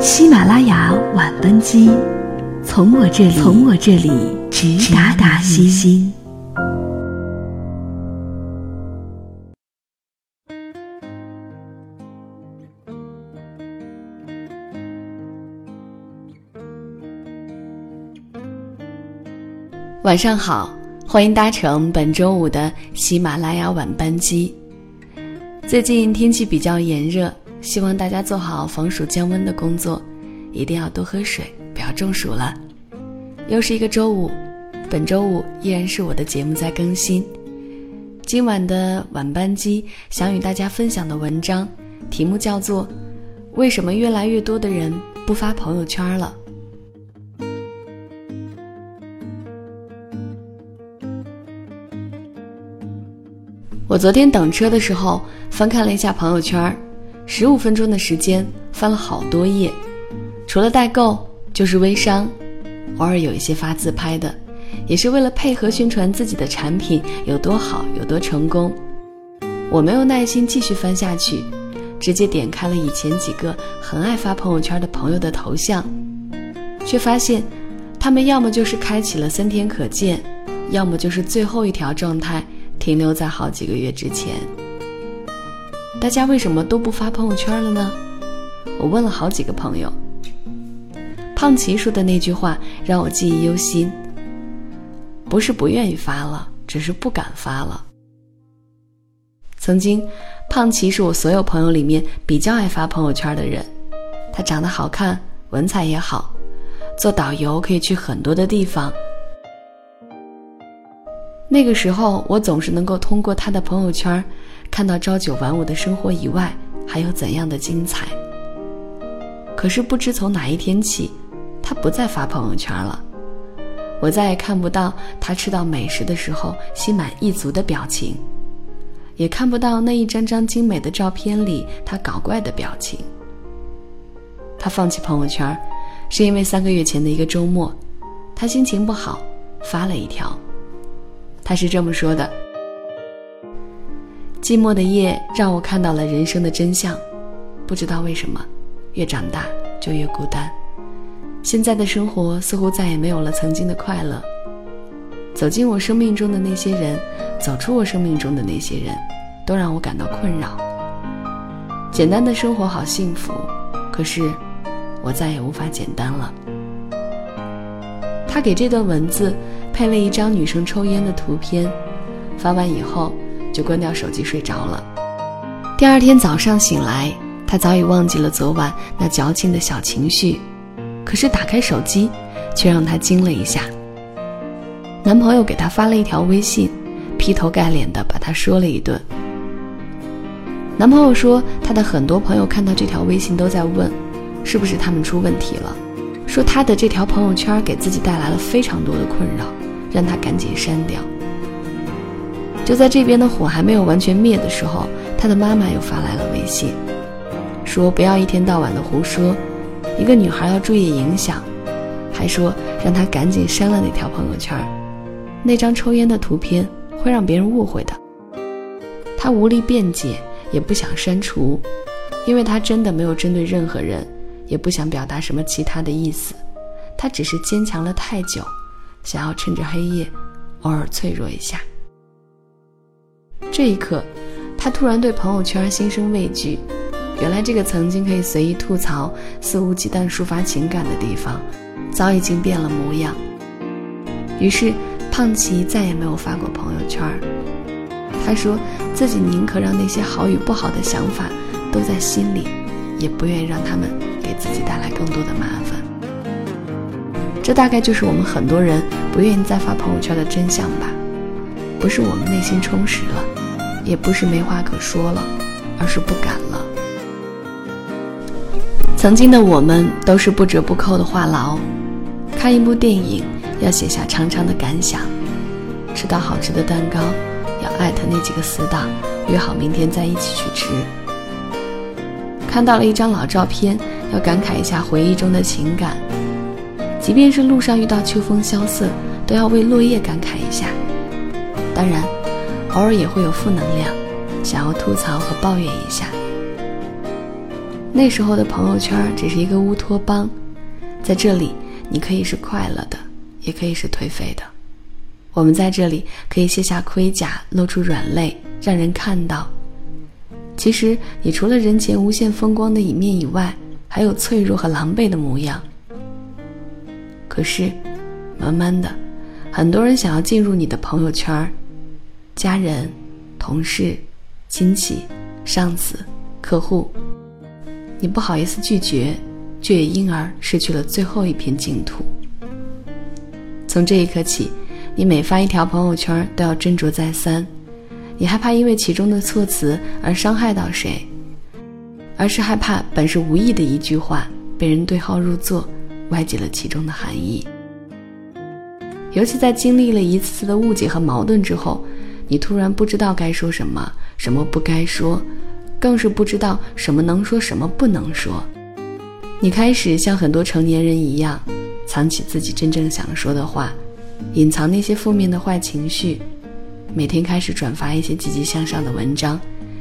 喜马拉雅晚班机，从我这里，从我这里直达达西心。晚上好，欢迎搭乘本周五的喜马拉雅晚班机。最近天气比较炎热，希望大家做好防暑降温的工作，一定要多喝水，不要中暑了。又是一个周五，本周五依然是我的节目在更新。今晚的晚班机想与大家分享的文章，题目叫做《为什么越来越多的人不发朋友圈了》。我昨天等车的时候翻看了一下朋友圈，十五分钟的时间翻了好多页，除了代购就是微商，偶尔有一些发自拍的，也是为了配合宣传自己的产品有多好有多成功。我没有耐心继续翻下去，直接点开了以前几个很爱发朋友圈的朋友的头像，却发现，他们要么就是开启了三天可见，要么就是最后一条状态。停留在好几个月之前，大家为什么都不发朋友圈了呢？我问了好几个朋友。胖奇说的那句话让我记忆犹新。不是不愿意发了，只是不敢发了。曾经，胖奇是我所有朋友里面比较爱发朋友圈的人。他长得好看，文采也好，做导游可以去很多的地方。那个时候，我总是能够通过他的朋友圈，看到朝九晚五的生活以外还有怎样的精彩。可是不知从哪一天起，他不再发朋友圈了，我再也看不到他吃到美食的时候心满意足的表情，也看不到那一张张精美的照片里他搞怪的表情。他放弃朋友圈，是因为三个月前的一个周末，他心情不好，发了一条。他是这么说的：“寂寞的夜让我看到了人生的真相，不知道为什么，越长大就越孤单。现在的生活似乎再也没有了曾经的快乐。走进我生命中的那些人，走出我生命中的那些人，都让我感到困扰。简单的生活好幸福，可是我再也无法简单了。”他给这段文字。配了一张女生抽烟的图片，发完以后就关掉手机睡着了。第二天早上醒来，她早已忘记了昨晚那矫情的小情绪，可是打开手机，却让她惊了一下。男朋友给她发了一条微信，劈头盖脸的把她说了一顿。男朋友说，他的很多朋友看到这条微信都在问，是不是他们出问题了？说他的这条朋友圈给自己带来了非常多的困扰。让他赶紧删掉。就在这边的火还没有完全灭的时候，他的妈妈又发来了微信，说不要一天到晚的胡说，一个女孩要注意影响，还说让他赶紧删了那条朋友圈，那张抽烟的图片会让别人误会的。他无力辩解，也不想删除，因为他真的没有针对任何人，也不想表达什么其他的意思，他只是坚强了太久。想要趁着黑夜，偶尔脆弱一下。这一刻，他突然对朋友圈心生畏惧。原来，这个曾经可以随意吐槽、肆无忌惮抒发情感的地方，早已经变了模样。于是，胖奇再也没有发过朋友圈。他说自己宁可让那些好与不好的想法都在心里，也不愿意让他们给自己带来更多的麻烦。这大概就是我们很多人不愿意再发朋友圈的真相吧，不是我们内心充实了，也不是没话可说了，而是不敢了。曾经的我们都是不折不扣的话痨，看一部电影要写下长长的感想，吃到好吃的蛋糕要艾特那几个死党，约好明天再一起去吃。看到了一张老照片，要感慨一下回忆中的情感。即便是路上遇到秋风萧瑟，都要为落叶感慨一下。当然，偶尔也会有负能量，想要吐槽和抱怨一下。那时候的朋友圈只是一个乌托邦，在这里你可以是快乐的，也可以是颓废的。我们在这里可以卸下盔甲，露出软肋，让人看到。其实你除了人前无限风光的一面以外，还有脆弱和狼狈的模样。可是，慢慢的，很多人想要进入你的朋友圈家人、同事、亲戚、上司、客户。你不好意思拒绝，却也因而失去了最后一片净土。从这一刻起，你每发一条朋友圈都要斟酌再三，你害怕因为其中的措辞而伤害到谁，而是害怕本是无意的一句话被人对号入座，歪解了其中的含义。尤其在经历了一次次的误解和矛盾之后，你突然不知道该说什么，什么不该说。更是不知道什么能说，什么不能说。你开始像很多成年人一样，藏起自己真正想说的话，隐藏那些负面的坏情绪，每天开始转发一些积极向上的文章，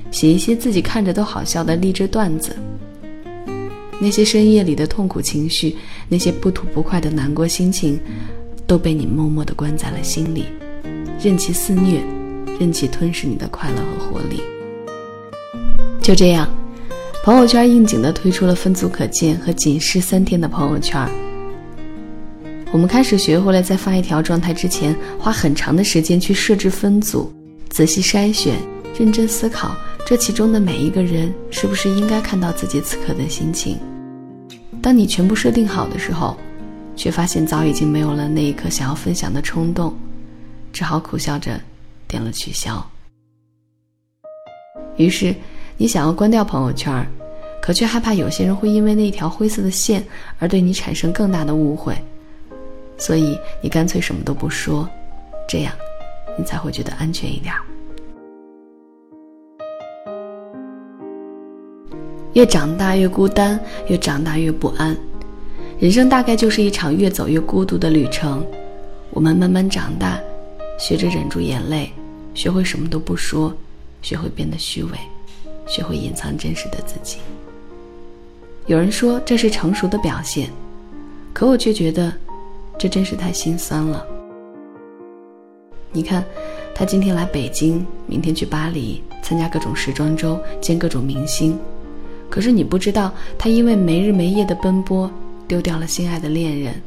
写一些自己看着都好笑的励志段子。那些深夜里的痛苦情绪，那些不吐不快的难过心情，都被你默默地关在了心里，任其肆虐，任其吞噬你的快乐和活力。就这样，朋友圈应景的推出了分组可见和仅是三天的朋友圈。我们开始学会了在发一条状态之前，花很长的时间去设置分组，仔细筛选，认真思考这其中的每一个人是不是应该看到自己此刻的心情。当你全部设定好的时候，却发现早已经没有了那一刻想要分享的冲动，只好苦笑着点了取消。于是。你想要关掉朋友圈，可却害怕有些人会因为那条灰色的线而对你产生更大的误会，所以你干脆什么都不说，这样你才会觉得安全一点。越长大越孤单，越长大越不安，人生大概就是一场越走越孤独的旅程。我们慢慢长大，学着忍住眼泪，学会什么都不说，学会变得虚伪。学会隐藏真实的自己。有人说这是成熟的表现，可我却觉得，这真是太心酸了。你看，他今天来北京，明天去巴黎参加各种时装周，见各种明星，可是你不知道，他因为没日没夜的奔波，丢掉了心爱的恋人。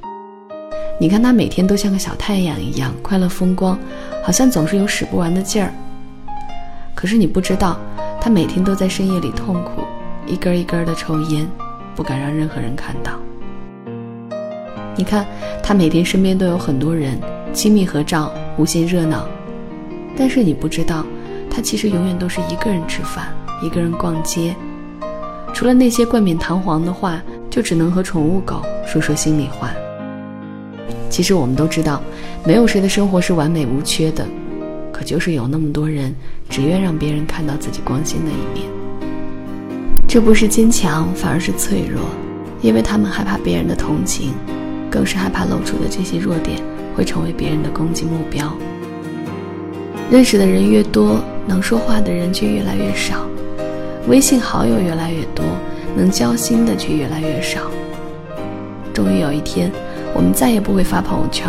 你看他每天都像个小太阳一样快乐风光，好像总是有使不完的劲儿。可是你不知道。他每天都在深夜里痛苦，一根一根的抽烟，不敢让任何人看到。你看，他每天身边都有很多人，亲密合照，无限热闹。但是你不知道，他其实永远都是一个人吃饭，一个人逛街。除了那些冠冕堂皇的话，就只能和宠物狗说说心里话。其实我们都知道，没有谁的生活是完美无缺的。可就是有那么多人，只愿让别人看到自己光鲜的一面。这不是坚强，反而是脆弱，因为他们害怕别人的同情，更是害怕露出的这些弱点会成为别人的攻击目标。认识的人越多，能说话的人却越来越少；微信好友越来越多，能交心的却越来越少。终于有一天，我们再也不会发朋友圈，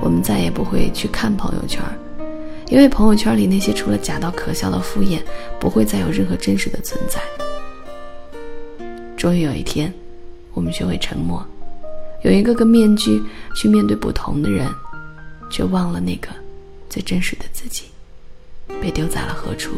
我们再也不会去看朋友圈。因为朋友圈里那些除了假到可笑的敷衍，不会再有任何真实的存在。终于有一天，我们学会沉默，用一个个面具去面对不同的人，却忘了那个最真实的自己，被丢在了何处。